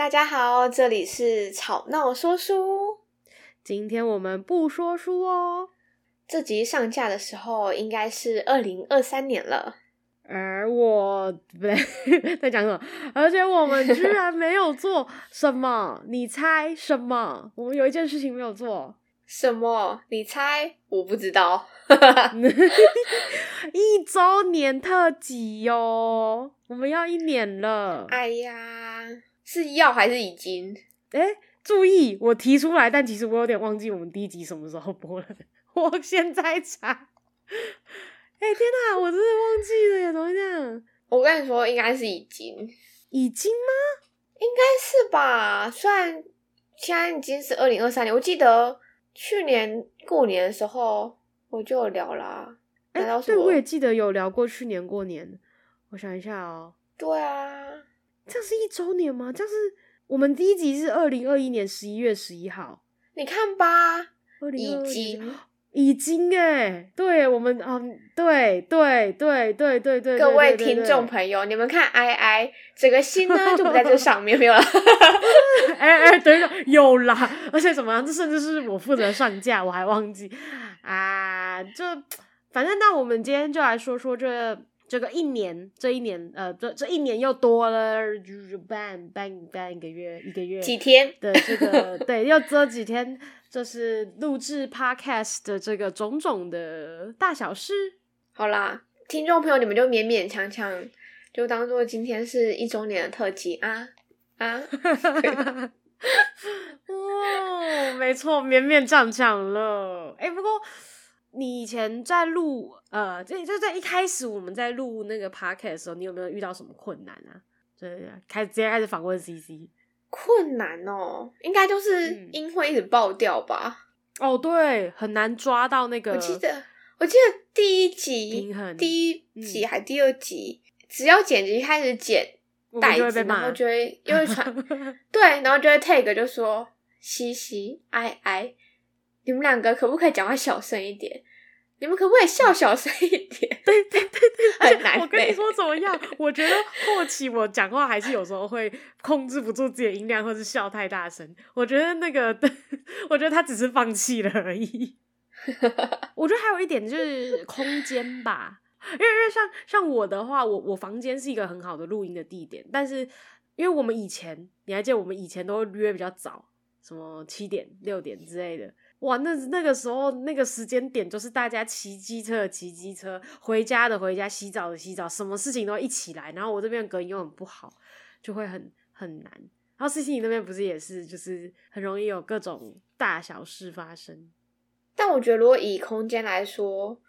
大家好，这里是吵闹说书。今天我们不说书哦。这集上架的时候应该是二零二三年了，而我不对，在讲什么？而且我们居然没有做什么？你猜什么？我们有一件事情没有做。什么？你猜？我不知道。一周年特辑哟，我们要一年了。哎呀，是要还是已经？哎，注意，我提出来，但其实我有点忘记我们第一集什么时候播了。我现在查。哎，天哪，我真的忘记了呀！怎么会这样？我跟你说，应该是已经。已经吗？应该是吧。虽然现在已经是二零二三年，我记得去年过年的时候我就有聊啦。哎，对，我也记得有聊过去年过年。我想一下哦。对啊，这样是一周年吗？这样是我们第一集是二零二一年十一月十一号。你看吧，已经已经哎，对我们嗯，对对对对对对，各位听众朋友，你们看，I I 整个心呢就不在这上面，没有了。哎哎，等一下，有啦，而且怎么样？这甚至是我负责上架，我还忘记啊，就。反正那我们今天就来说说这这个一年，这一年呃，这这一年又多了就是半半半个月，一个月几天的这个对，又这几天就是录制 podcast 的这个种种的大小事。好啦，听众朋友，你们就勉勉强强就当做今天是一周年的特辑啊啊！哦，没错，勉勉强强了。哎、欸，不过。你以前在录呃，就就在一开始我们在录那个 podcast 的时候，你有没有遇到什么困难啊？对，开直接开始访问 CC。困难哦，应该就是音会一直爆掉吧？嗯、哦，对，很难抓到那个。我记得，我记得第一集，平衡第一集还第二集，嗯、只要剪辑开始剪带子，然后就会因为传 对，然后就会 take 就说 CC I I。你们两个可不可以讲话小声一点？你们可不可以笑小声一点？对对对对，很难。我跟你说怎么样？我觉得后期我讲话还是有时候会控制不住自己的音量，或是笑太大声。我觉得那个，我觉得他只是放弃了而已。我觉得还有一点就是空间吧，因为因为像像我的话，我我房间是一个很好的录音的地点，但是因为我们以前你还记得我们以前都会约比较早，什么七点六点之类的。哇，那那个时候那个时间点，就是大家骑机车骑机车，回家的回家，洗澡的洗澡，什么事情都一起来。然后我这边隔音又很不好，就会很很难。然后 CC 你那边不是也是，就是很容易有各种大小事发生。但我觉得，如果以空间来说，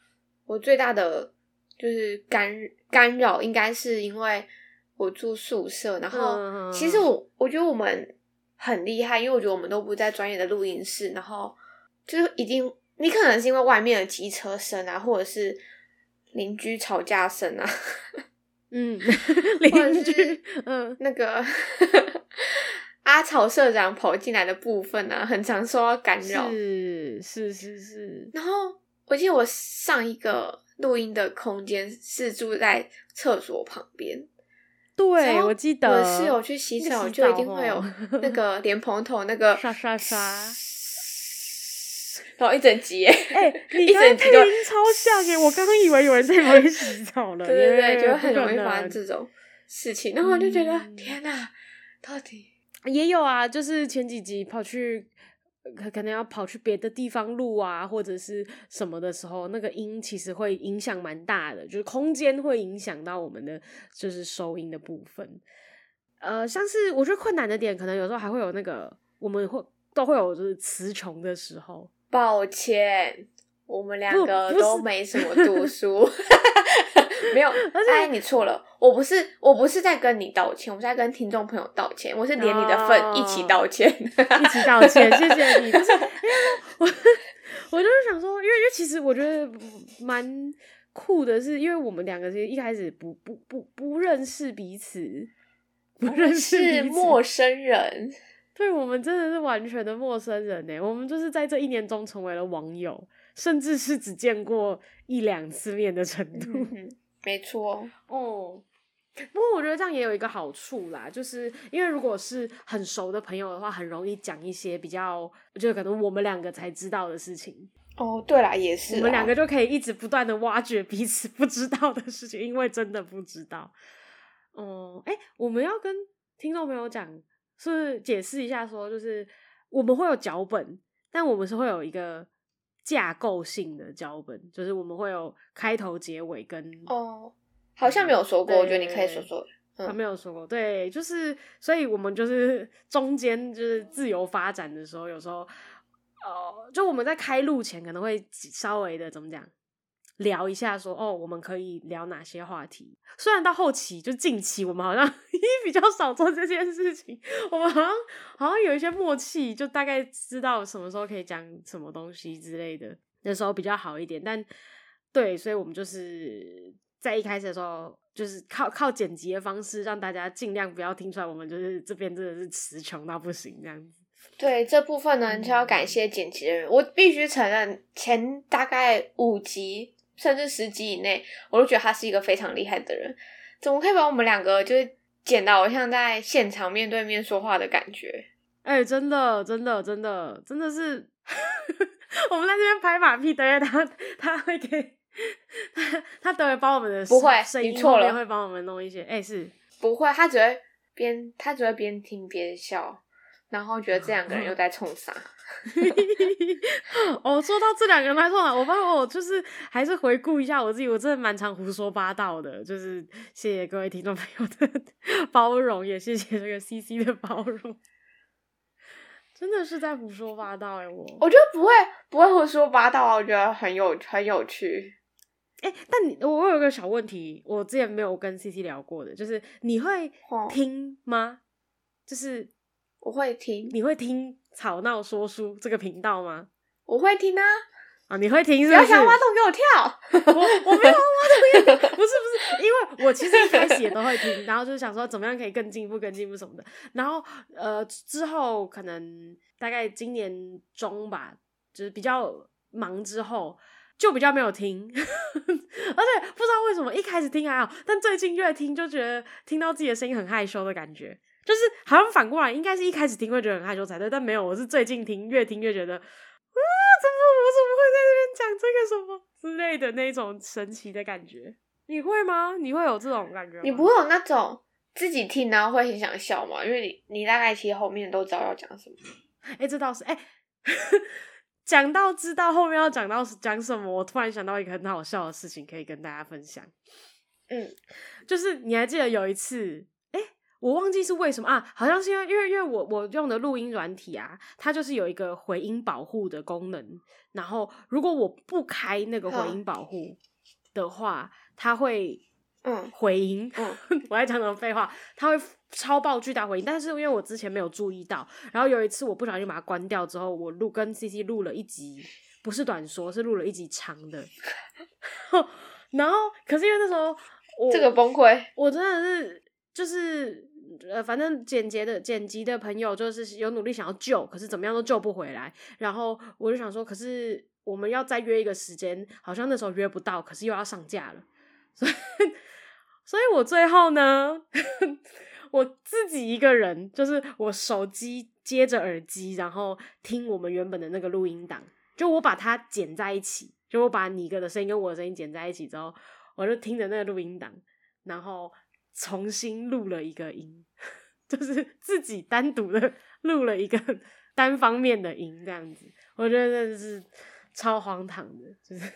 我最大的就是干干扰，应该是因为我住宿舍。然后，其实我我觉得我们很厉害，因为我觉得我们都不在专业的录音室，然后。就是一定，你可能是因为外面的机车声啊，或者是邻居吵架声啊，嗯，邻居，嗯，那个 阿草社长跑进来的部分啊，很常受到干扰，是是是是。然后我记得我上一个录音的空间是住在厕所旁边，对，我记得我室友去洗澡就一定会有 那个莲蓬头那个刷刷刷。然后一整集，哎、欸，你跟配音超像耶！我刚刚以为有人在旁边洗澡了，对对对，就很容易发生这种事情。然后我就觉得，嗯、天哪，到底也有啊，就是前几集跑去，可能要跑去别的地方录啊，或者是什么的时候，那个音其实会影响蛮大的，就是空间会影响到我们的就是收音的部分。呃，像是我觉得困难的点，可能有时候还会有那个，我们会都会有就是词穷的时候。抱歉，我们两个都没什么读书，没有。哎，你错了，我不是，我不是在跟你道歉，我是在跟听众朋友道歉，我是连你的份一起道歉，一起道歉，谢谢你。就是，因为我我就是想说，因为因为其实我觉得蛮酷的是，因为我们两个其实一开始不不不不认识彼此，不认识陌生人。对，我们真的是完全的陌生人呢。我们就是在这一年中成为了网友，甚至是只见过一两次面的程度。嗯、没错，哦。不过我觉得这样也有一个好处啦，就是因为如果是很熟的朋友的话，很容易讲一些比较，就可能我们两个才知道的事情。哦，对啦，也是，我们两个就可以一直不断的挖掘彼此不知道的事情，因为真的不知道。哦、嗯，哎，我们要跟听众朋友讲，是解释一下说，就是我们会有脚本，但我们是会有一个架构性的脚本，就是我们会有开头、结尾跟哦。好像没有说过，我觉得你可以说说。他、嗯、没有说过，对，就是，所以我们就是中间就是自由发展的时候，有时候，呃，就我们在开路前可能会稍微的怎么讲，聊一下说，哦，我们可以聊哪些话题。虽然到后期就近期，我们好像 比较少做这件事情，我们好像好像有一些默契，就大概知道什么时候可以讲什么东西之类的，那时候比较好一点。但对，所以我们就是。在一开始的时候，就是靠靠剪辑的方式，让大家尽量不要听出来我们就是这边真的是词穷到不行这样子。对，这部分呢，就要感谢剪辑的人。我必须承认，前大概五集甚至十集以内，我都觉得他是一个非常厉害的人。怎么可以把我们两个就是剪到像在现场面对面说话的感觉？哎、欸，真的，真的，真的，真的是，我们在这边拍马屁，等下他他会给。他他等会帮我们的，不会，你错了，会帮我们弄一些，哎、欸，是不会，他只会边他只会边听边笑，然后觉得这两个人又在冲啥。哦，说到这两个人在冲啥，我发现我就是还是回顾一下我自己，我真的蛮常胡说八道的，就是谢谢各位听众朋友的包容，也谢谢这个 CC 的包容。真的是在胡说八道哎，我我觉得不会不会胡说八道啊，我觉得很有很有趣。哎、欸，但你我有一个小问题，我之前没有跟 CC 聊过的，就是你会听吗？哦、就是我会听，你会听吵闹说书这个频道吗？我会听啊！啊，你会听是不是？不要想挖洞给我跳！我我没有挖洞给你跳，不是不是，因为我其实一开始也都会听，然后就是想说怎么样可以更进步、更进步什么的。然后呃，之后可能大概今年中吧，就是比较忙之后。就比较没有听，而且不知道为什么一开始听还好，但最近越听就觉得听到自己的声音很害羞的感觉，就是好像反过来，应该是一开始听会觉得很害羞才对，但没有，我是最近听越听越觉得，啊，怎么我怎么会在这边讲这个什么之类的那种神奇的感觉？你会吗？你会有这种感觉吗？你不会有那种自己听然后会很想笑吗？因为你你大概其实后面都知道要讲什么。哎、欸，这倒是哎。欸 讲到知道后面要讲到讲什么，我突然想到一个很好笑的事情，可以跟大家分享。嗯，就是你还记得有一次，我忘记是为什么啊？好像是因为因为因为我我用的录音软体啊，它就是有一个回音保护的功能。然后如果我不开那个回音保护的话，它会。嗯，回音，嗯，我在讲什么废话？它会超爆巨大回音，但是因为我之前没有注意到，然后有一次我不小心把它关掉之后，我录跟 CC 录了一集，不是短说，是录了一集长的。然后，可是因为那时候我这个崩溃，我真的是就是呃，反正剪辑的剪辑的朋友就是有努力想要救，可是怎么样都救不回来。然后我就想说，可是我们要再约一个时间，好像那时候约不到，可是又要上架了，所以。所以我最后呢，我自己一个人，就是我手机接着耳机，然后听我们原本的那个录音档，就我把它剪在一起，就我把你哥的声音跟我的声音剪在一起之后，我就听着那个录音档，然后重新录了一个音，就是自己单独的 录了一个 单方面的音，这样子，我觉得真的是超荒唐的，就是。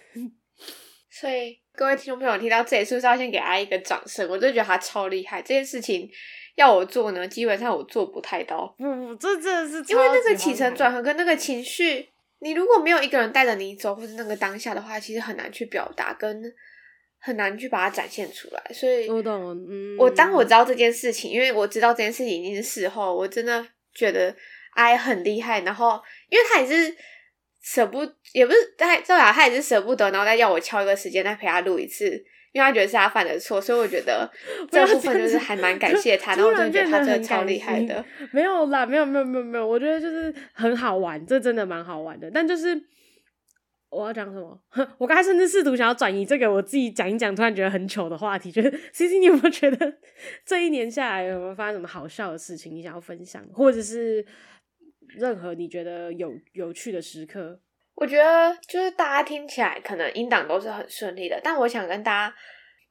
所以各位听众朋友听到这里，是不是要先给他一个掌声？我就觉得他超厉害，这件事情要我做呢，基本上我做不太到。不，这真的是因为那个起承转合跟那个情绪，你如果没有一个人带着你走，或者那个当下的话，其实很难去表达，跟很难去把它展现出来。所以，我懂。嗯，我当我知道这件事情，因为我知道这件事情已经是事后，我真的觉得 I 很厉害。然后，因为他也是。舍不也不是，他最后他也是舍不得，然后再要我敲一个时间再陪他录一次，因为他觉得是他犯的错，所以我觉得 这部分就是还蛮 感谢他，然后我真的觉得他真的超厉害的。没有啦，没有没有没有没有，我觉得就是很好玩，这真的蛮好玩的。但就是我要讲什么？我刚才甚至试图想要转移这个我自己讲一讲，突然觉得很糗的话题。就是 CC，你有没有觉得这一年下来有没有发生什么好笑的事情？你想要分享，或者是任何你觉得有有趣的时刻？我觉得就是大家听起来可能音档都是很顺利的，但我想跟大家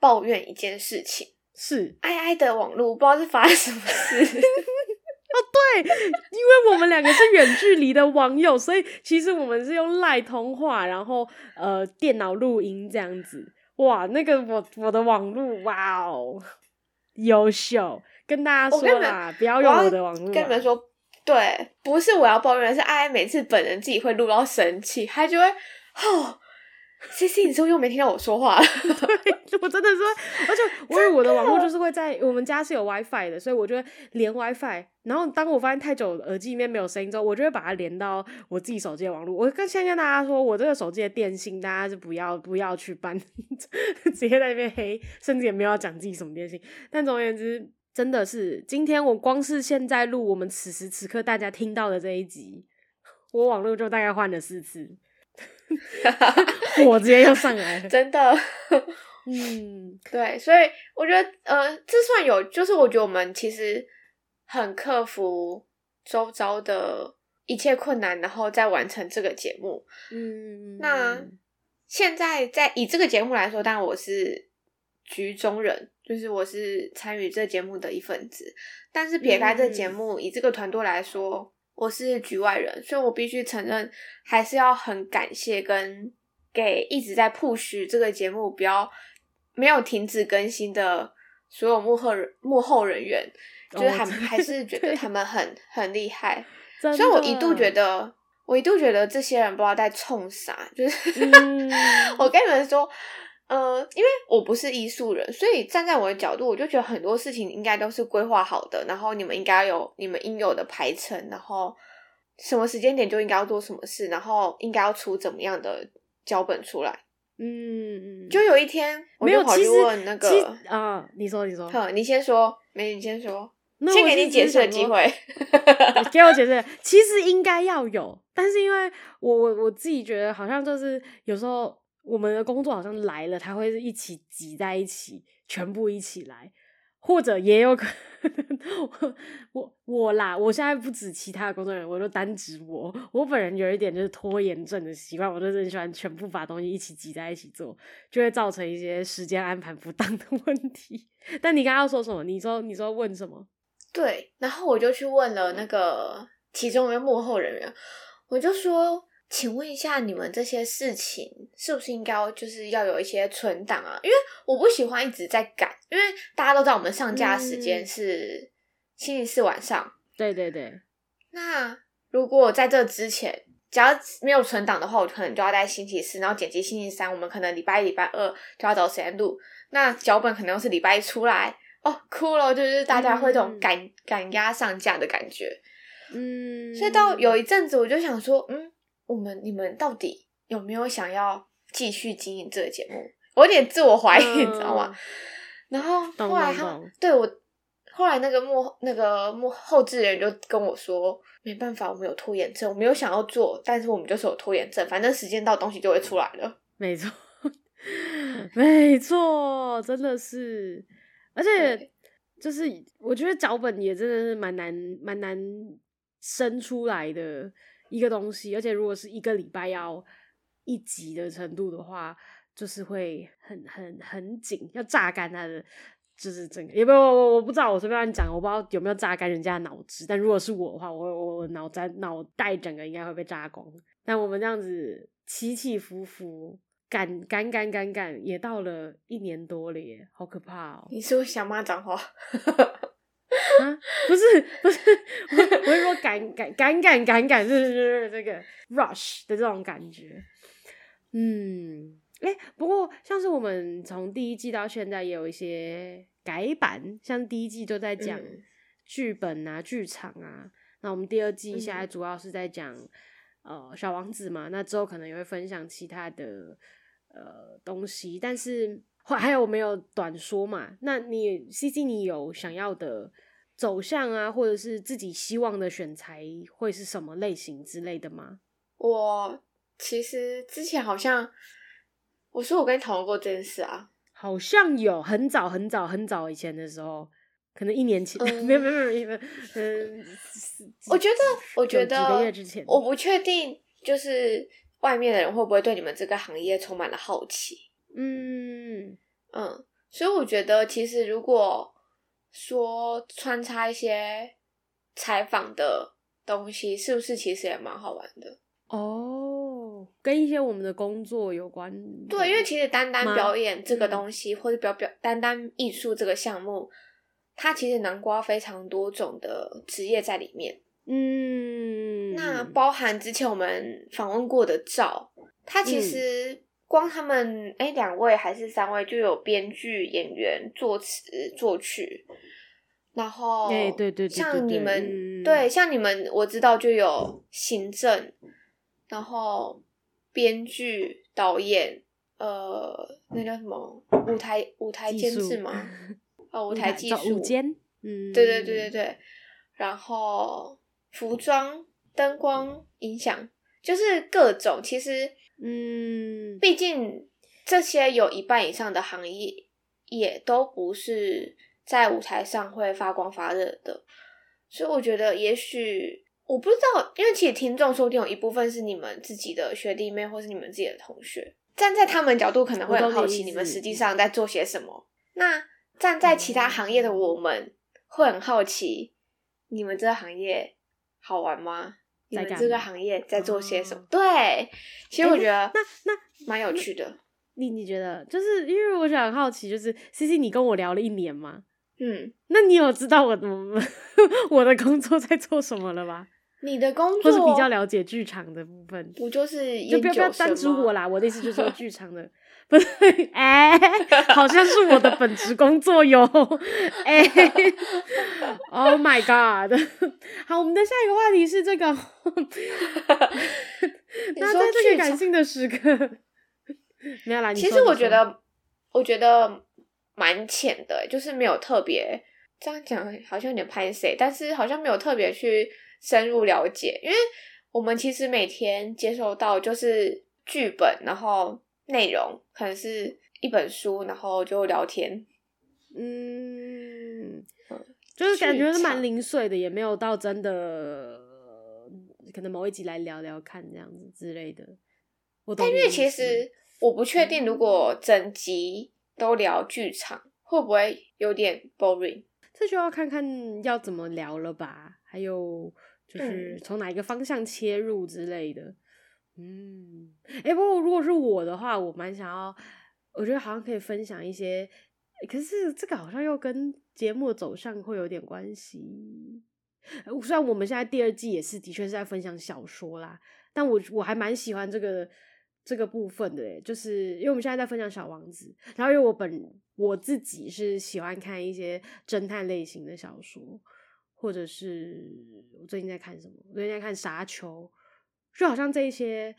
抱怨一件事情：是爱爱的网络不知道是发生什么事。因为我们两个是远距离的网友，所以其实我们是用赖通话，然后呃电脑录音这样子。哇，那个我我的网路，哇哦，优秀！跟大家说啦，不要用我的网络。跟你们说，对，不是我要抱怨，是爱爱每次本人自己会录到生气，他就会哦。C C，你是不是又没听到我说话了？对，我真的是，而且 因为我的网络就是会在我们家是有 WiFi 的，所以我就会连 WiFi。然后当我发现太久耳机里面没有声音之后，我就会把它连到我自己手机的网络。我跟先跟大家说，我这个手机的电信，大家就不要不要去办，直接在那边黑，甚至也没有讲自己什么电信。但总而言之，真的是今天我光是现在录我们此时此刻大家听到的这一集，我网络就大概换了四次。火直接又上来了，真的。嗯，对，所以我觉得，呃，这算有，就是我觉得我们其实很克服周遭的一切困难，然后再完成这个节目。嗯，那现在在以这个节目来说，当然我是局中人，就是我是参与这节目的一份子。但是撇开这节目，嗯、以这个团队来说。我是局外人，所以我必须承认，还是要很感谢跟给一直在 push 这个节目，不要没有停止更新的所有幕后人幕后人员，就是还还是觉得他们很很厉害。所以我一度觉得，我一度觉得这些人不知道在冲啥，就是、嗯、我跟你们说。呃，因为我不是艺术人，所以站在我的角度，我就觉得很多事情应该都是规划好的，然后你们应该有你们应有的排程，然后什么时间点就应该要做什么事，然后应该要出怎么样的脚本出来。嗯，就有一天我就跑去问那个啊，你说你说，哼，你先说，没你先说，先给你解释的机会，给我解释。其实应该要有，但是因为我我我自己觉得好像就是有时候。我们的工作好像来了，他会是一起挤在一起，全部一起来，或者也有可能 我我我啦，我现在不止其他的工作人员，我就单指我，我本人有一点就是拖延症的习惯，我就是很喜欢全部把东西一起挤在一起做，就会造成一些时间安排不当的 问题。但你刚刚说什么？你说你说问什么？对，然后我就去问了那个其中一个幕后人员，我就说。请问一下，你们这些事情是不是应该就是要有一些存档啊？因为我不喜欢一直在赶，因为大家都知道我们上架时间是星期四晚上。对对对。那如果在这之前，只要没有存档的话，我可能就要在星期四，然后剪辑星期三。我们可能礼拜一、礼拜二就要找时间录。那脚本可能又是礼拜一出来哦，哭了，就是大家会这种赶赶压上架的感觉。嗯。所以到有一阵子，我就想说，嗯。我们你们到底有没有想要继续经营这个节目？我有点自我怀疑，嗯、你知道吗？然后后来他对我后来那个幕那个幕后制人就跟我说，没办法，我们有拖延症，我没有想要做，但是我们就是有拖延症，反正时间到，东西就会出来了。没错，没错，真的是，而且就是我觉得脚本也真的是蛮难蛮难生出来的。一个东西，而且如果是一个礼拜要一集的程度的话，就是会很很很紧，要榨干它的，就是整个也不我我不知道，我随便乱讲，我不知道有没有榨干人家的脑子。但如果是我的话，我我我脑袋脑袋整个应该会被榨光。但我们这样子起起伏伏，赶赶赶赶赶，也到了一年多了耶，好可怕哦！你是不是想骂脏话？啊，不是不是，我我是说赶赶赶赶赶赶，是是是这个 rush 的这种感觉。嗯，哎、欸，不过像是我们从第一季到现在也有一些改版，像第一季都在讲剧本啊、剧场啊，那我们第二季现在主要是在讲、嗯、呃小王子嘛，那之后可能也会分享其他的呃东西，但是还有没有短说嘛？那你 CC 你有想要的？走向啊，或者是自己希望的选材会是什么类型之类的吗？我其实之前好像我说我跟你讨论过这件事啊，好像有很早很早很早以前的时候，可能一年前，嗯、没有没有没有没有，嗯，我觉得我觉得几个月之前，我不确定，就是外面的人会不会对你们这个行业充满了好奇，嗯。嗯，所以我觉得其实如果说穿插一些采访的东西，是不是其实也蛮好玩的？哦，跟一些我们的工作有关。对，因为其实单单表演这个东西，或者表表单单艺术这个项目，它其实囊括非常多种的职业在里面。嗯，那包含之前我们访问过的赵，他其实光他们哎两位还是三位就有编剧、演员、作词、作曲。然后，对对对，像你们对，像你们我知道就有行政，然后编剧、导演，呃，那叫什么舞台舞台监制吗？哦，舞台技术，舞监，嗯，对对对对对。然后服装、灯光、音响，就是各种。其实，嗯，毕竟这些有一半以上的行业也都不是。在舞台上会发光发热的，所以我觉得也许我不知道，因为其实听众说不定有一部分是你们自己的学弟妹，或是你们自己的同学，站在他们角度可能会很好奇你们实际上在做些什么。那站在其他行业的我们会很好奇，你们这个行业好玩吗？你们这个行业在做些什么？对，其实我觉得那那蛮有趣的。你你觉得，就是因为我想好奇，就是 CC，你跟我聊了一年吗？嗯，那你有知道我的 我的工作在做什么了吗？你的工作，或是比较了解剧场的部分，我就是就不要不要单指我啦。我的意思就是说剧场的，不是哎、欸，好像是我的本职工作哟。哎、欸、，Oh my God！好，我们的下一个话题是这个。那在这个感性的时刻，没有啦。其实我觉得，我觉得。蛮浅的，就是没有特别这样讲，好像有点拍谁，但是好像没有特别去深入了解，因为我们其实每天接收到就是剧本，然后内容可能是一本书，然后就聊天，嗯，就是感觉是蛮零碎的，也没有到真的可能某一集来聊聊看这样子之类的。我但因为其实我不确定，如果整集。都聊剧场会不会有点 boring？这就要看看要怎么聊了吧。还有就是从哪一个方向切入之类的。嗯，嗯哎、欸，不过如果是我的话，我蛮想要，我觉得好像可以分享一些。可是这个好像又跟节目走向会有点关系。虽然我们现在第二季也是的确是在分享小说啦，但我我还蛮喜欢这个。这个部分的，就是因为我们现在在分享《小王子》，然后因为我本我自己是喜欢看一些侦探类型的小说，或者是我最近在看什么？我最近在看《沙丘》，就好像这一些，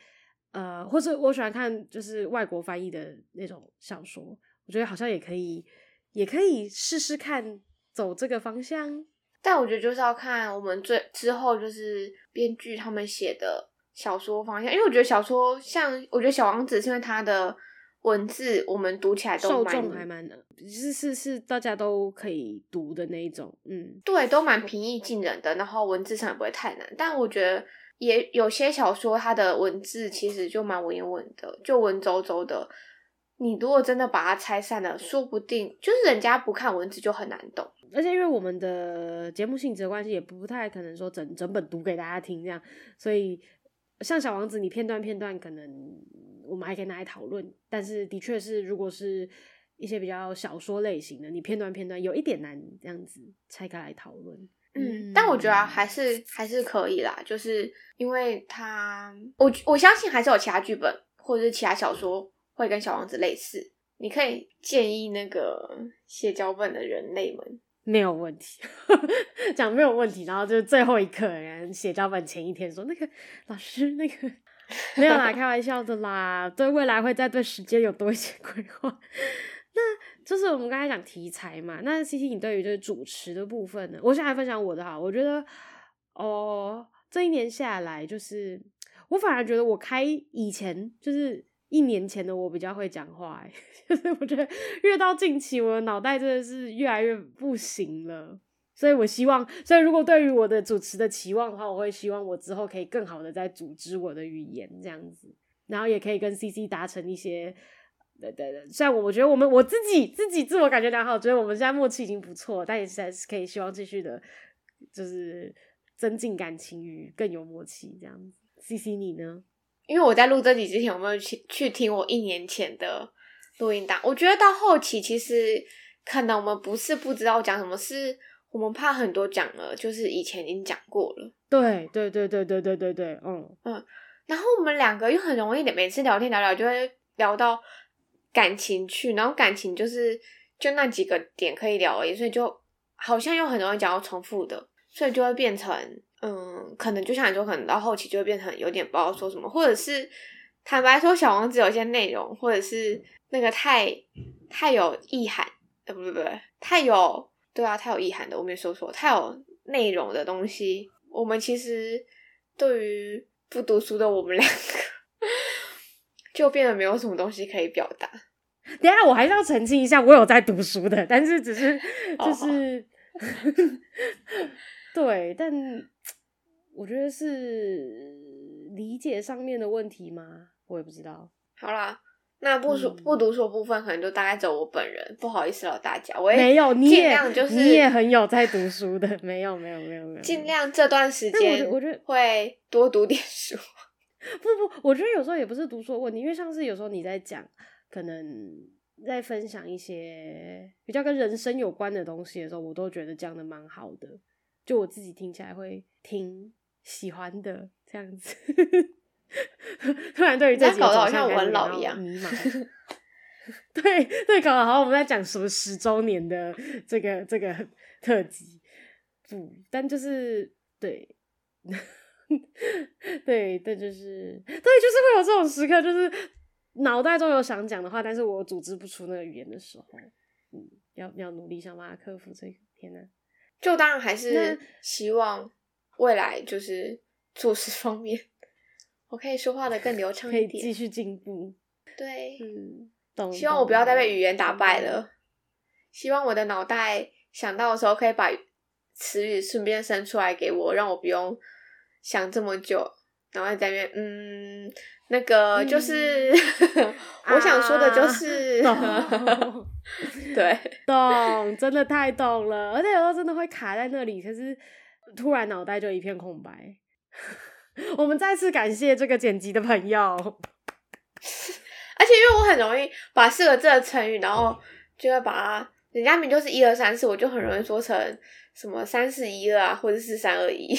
呃，或者我喜欢看就是外国翻译的那种小说，我觉得好像也可以，也可以试试看走这个方向。但我觉得就是要看我们最之后就是编剧他们写的。小说方向，因为我觉得小说像，我觉得小王子是因为他的文字，我们读起来都蛮，受众还蛮，是是是，大家都可以读的那一种，嗯，对，都蛮平易近人的，然后文字上也不会太难。但我觉得也有些小说，它的文字其实就蛮文言文的，就文绉绉的。你如果真的把它拆散了，说不定就是人家不看文字就很难懂。而且因为我们的节目性质的关系，也不太可能说整整本读给大家听这样，所以。像小王子，你片段片段可能我们还可以拿来讨论，但是的确是，如果是一些比较小说类型的，你片段片段有一点难这样子拆开来讨论。嗯，但我觉得还是还是可以啦，就是因为他，我我相信还是有其他剧本或者是其他小说会跟小王子类似，你可以建议那个写脚本的人类们。没有问题，讲没有问题，然后就是最后一刻，人写脚本前一天说那个老师那个 没有啦，开玩笑的啦，对未来会再对时间有多一些 规划。就是我们刚才讲题材嘛，那 CC 你对于就是主持的部分呢？我先来分享我的哈，我觉得哦，这一年下来，就是我反而觉得我开以前就是一年前的我比较会讲话，就是我觉得越到近期，我的脑袋真的是越来越不行了。所以我希望，所以如果对于我的主持的期望的话，我会希望我之后可以更好的在组织我的语言这样子，然后也可以跟 CC 达成一些，对对对。虽然我我觉得我们我自己自己自我感觉良好，觉得我们现在默契已经不错，但也是还是可以希望继续的，就是增进感情与更有默契这样子。CC 你呢？因为我在录这集之前，有没有去去听我一年前的录音档？我觉得到后期其实可能我们不是不知道讲什么，是。我们怕很多讲了，就是以前已经讲过了。对对对对对对对对，嗯嗯。然后我们两个又很容易的，每次聊天聊聊就会聊到感情去，然后感情就是就那几个点可以聊而已，所以就好像又很容易讲到重复的，所以就会变成嗯，可能就像你说，可能到后期就会变成有点不知道说什么，或者是坦白说，小王子有些内容，或者是那个太太有意涵，呃，不对不不，太有。对啊，太有意涵的，我没说错。太有内容的东西，我们其实对于不读书的我们两个，就变得没有什么东西可以表达。等下，我还是要澄清一下，我有在读书的，但是只是就是 对，但我觉得是理解上面的问题吗？我也不知道。好啦。那不说不读书部分，可能就大概走我本人，嗯、不好意思了大家。我也没有，你也就是你也很有在读书的，没有没有没有没有。尽量这段时间，我觉得会多读点书。不不，我觉得有时候也不是读书的问题，因为像是有时候你在讲，可能在分享一些比较跟人生有关的东西的时候，我都觉得讲的蛮好的，就我自己听起来会挺喜欢的这样子。突然对于这集搞得好像我很老一样，迷 茫。对对，搞得好像我们在讲什么十周年的这个这个特辑，不，但就是对，对，对就是对，就是会有这种时刻，就是脑袋中有想讲的话，但是我组织不出那个语言的时候，嗯，要要努力想办法克服这个。天呐，就当然还是希望未来就是做事方面。我可以说话的更流畅一点，继续进步。对，嗯，懂。希望我不要再被语言打败了。希望我的脑袋想到的时候，可以把词语顺便生出来给我，让我不用想这么久。然后在那边，嗯，那个就是、嗯、我想说的，就是、啊、懂。对，懂，真的太懂了。而且有时候真的会卡在那里，可是突然脑袋就一片空白。我们再次感谢这个剪辑的朋友，而且因为我很容易把四个字的成语，然后就会把它，人家名就是一二三四，我就很容易说成什么三四一二啊，或者是三二一。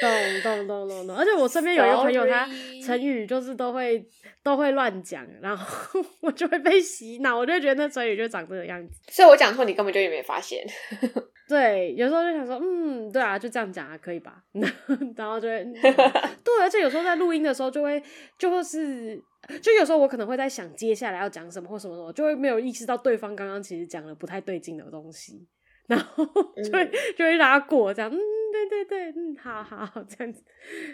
嗯，懂懂懂懂懂。而且我身边有一个朋友，他成语就是都会都会乱讲，然后 我就会被洗脑，我就觉得那成语就长这个样子。所以我讲错，你根本就也没发现。对，有时候就想说，嗯，对啊，就这样讲啊，可以吧？然后就会，对，而且有时候在录音的时候，就会，就会是，就有时候我可能会在想接下来要讲什么或什么什么，就会没有意识到对方刚刚其实讲了不太对劲的东西，然后就会、嗯、就会让他过这样，嗯，对对对，嗯，好好好，这样子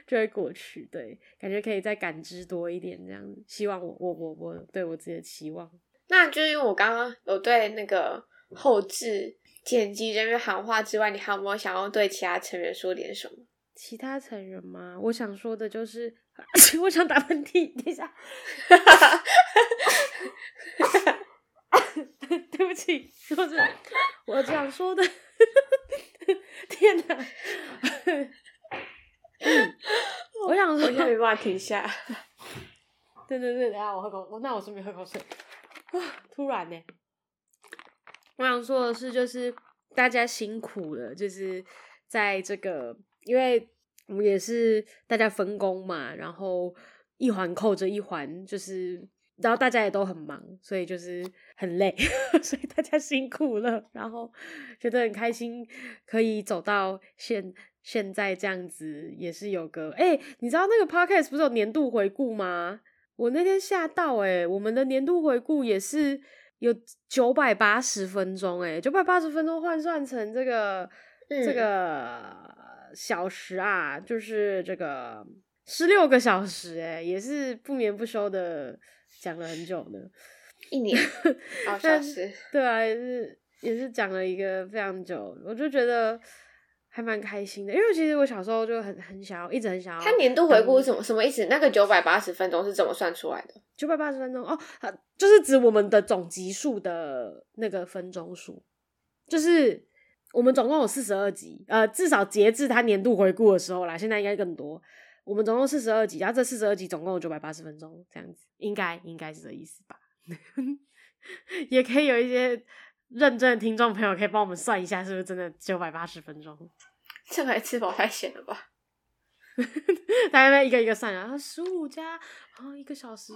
就会过去，对，感觉可以再感知多一点这样子，希望我我我我对我自己的期望，那就是因为我刚刚有对那个后置。剪辑人员喊话之外，你还有没有想要对其他成员说点什么？其他成员吗？我想说的就是，我想打喷嚏，等一下，对不起，说是我想说的，天哪！我想说，我没办法停下。对对对，等下我喝口，那我顺便喝口水。突然呢。我想说的是，就是大家辛苦了，就是在这个，因为我们也是大家分工嘛，然后一环扣着一环，就是然后大家也都很忙，所以就是很累，所以大家辛苦了，然后觉得很开心，可以走到现现在这样子，也是有个哎、欸，你知道那个 podcast 不是有年度回顾吗？我那天吓到哎、欸，我们的年度回顾也是。有九百八十分钟，哎，九百八十分钟换算成这个、嗯、这个小时啊，就是这个十六个小时，哎，也是不眠不休的讲了很久呢，一年好像是，对啊，也是也是讲了一个非常久，我就觉得还蛮开心的，因为其实我小时候就很很想要，一直很想要。他年度回顾什么什么意思？那个九百八十分钟是怎么算出来的？九百八十分钟哦，就是指我们的总集数的那个分钟数，就是我们总共有四十二集，呃，至少截至他年度回顾的时候啦，现在应该更多。我们总共四十二集，然后这四十二集总共有九百八十分钟，这样子应该应该是这意思吧？也可以有一些认真的听众朋友可以帮我们算一下，是不是真的九百八十分钟？这还吃饱太闲了吧？大家一个一个算啊，十五加啊一个小时，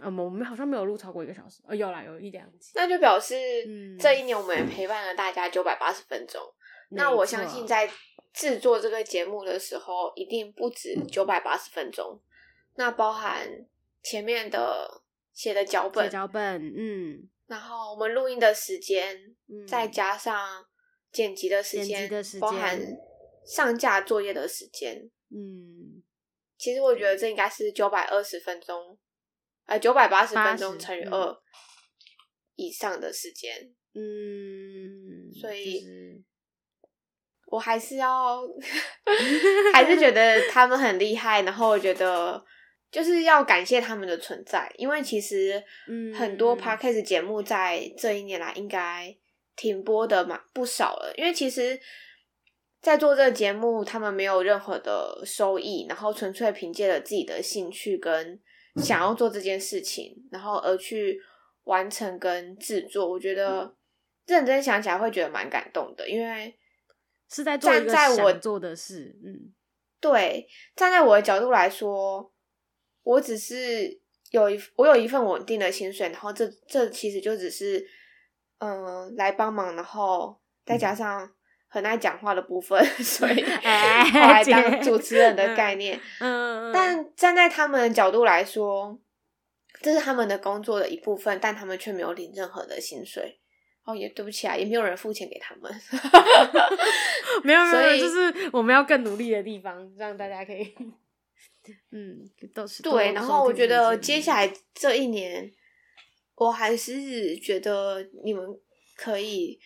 呃，我们好像没有录超过一个小时，哦，有啦，有一两集，那就表示这一年我们也陪伴了大家九百八十分钟。嗯、那我相信在。制作这个节目的时候，一定不止九百八十分钟，那包含前面的写的脚本，脚本，嗯，然后我们录音的时间，嗯，再加上剪辑的时间，包含上架作业的时间，嗯，其实我觉得这应该是九百二十分钟，呃，九百八十分钟乘以二以上的时间，嗯，所以。就是我还是要，还是觉得他们很厉害，然后我觉得就是要感谢他们的存在，因为其实很多 podcast 节目在这一年来应该停播的嘛不少了，因为其实，在做这个节目，他们没有任何的收益，然后纯粹凭借着自己的兴趣跟想要做这件事情，然后而去完成跟制作，我觉得认真想起来会觉得蛮感动的，因为。是在做一个想做的事，嗯，对，站在我的角度来说，我只是有一我有一份稳定的薪水，然后这这其实就只是嗯、呃、来帮忙，然后再加上很爱讲话的部分，嗯、所以 后来当主持人的概念，嗯，但站在他们的角度来说，这是他们的工作的一部分，但他们却没有领任何的薪水。哦，也对不起啊，也没有人付钱给他们。没有，没有，就是我们要更努力的地方，让大家可以，嗯，都是对。然后我觉得接下来这一年，我还是觉得你们可以，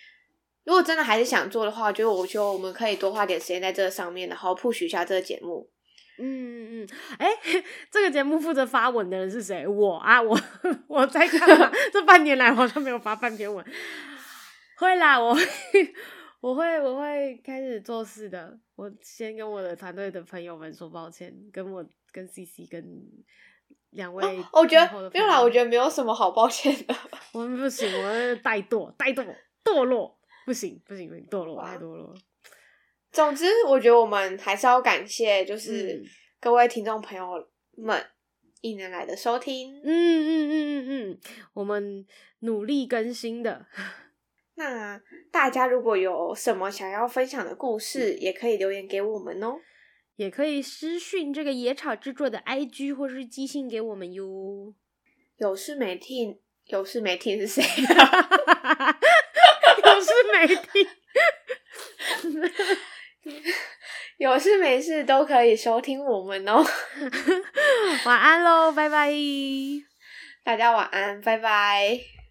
如果真的还是想做的话，就我觉得我们可以多花点时间在这上面，然后 push 一下这个节目。嗯嗯嗯，哎、欸，这个节目负责发文的人是谁？我啊，我我在干嘛？这半年来好像没有发半篇文。会啦，我会，我会，我会开始做事的。我先跟我的团队的朋友们说抱歉，跟我跟 CC 跟两位、哦，我觉得没有啦，我觉得没有什么好抱歉的。我们不行，我们怠惰，怠惰，堕落，不行，不行，不行，堕落，太堕落。总之，我觉得我们还是要感谢，就是各位听众朋友们一年来的收听。嗯嗯嗯嗯嗯，我们努力更新的。那大家如果有什么想要分享的故事，也可以留言给我们哦，也可以私讯这个野草制作的 IG 或是寄信给我们哟。有事没听，有事没听是谁？有事没听，有事没事都可以收听我们哦。晚安喽，拜拜，大家晚安，拜拜。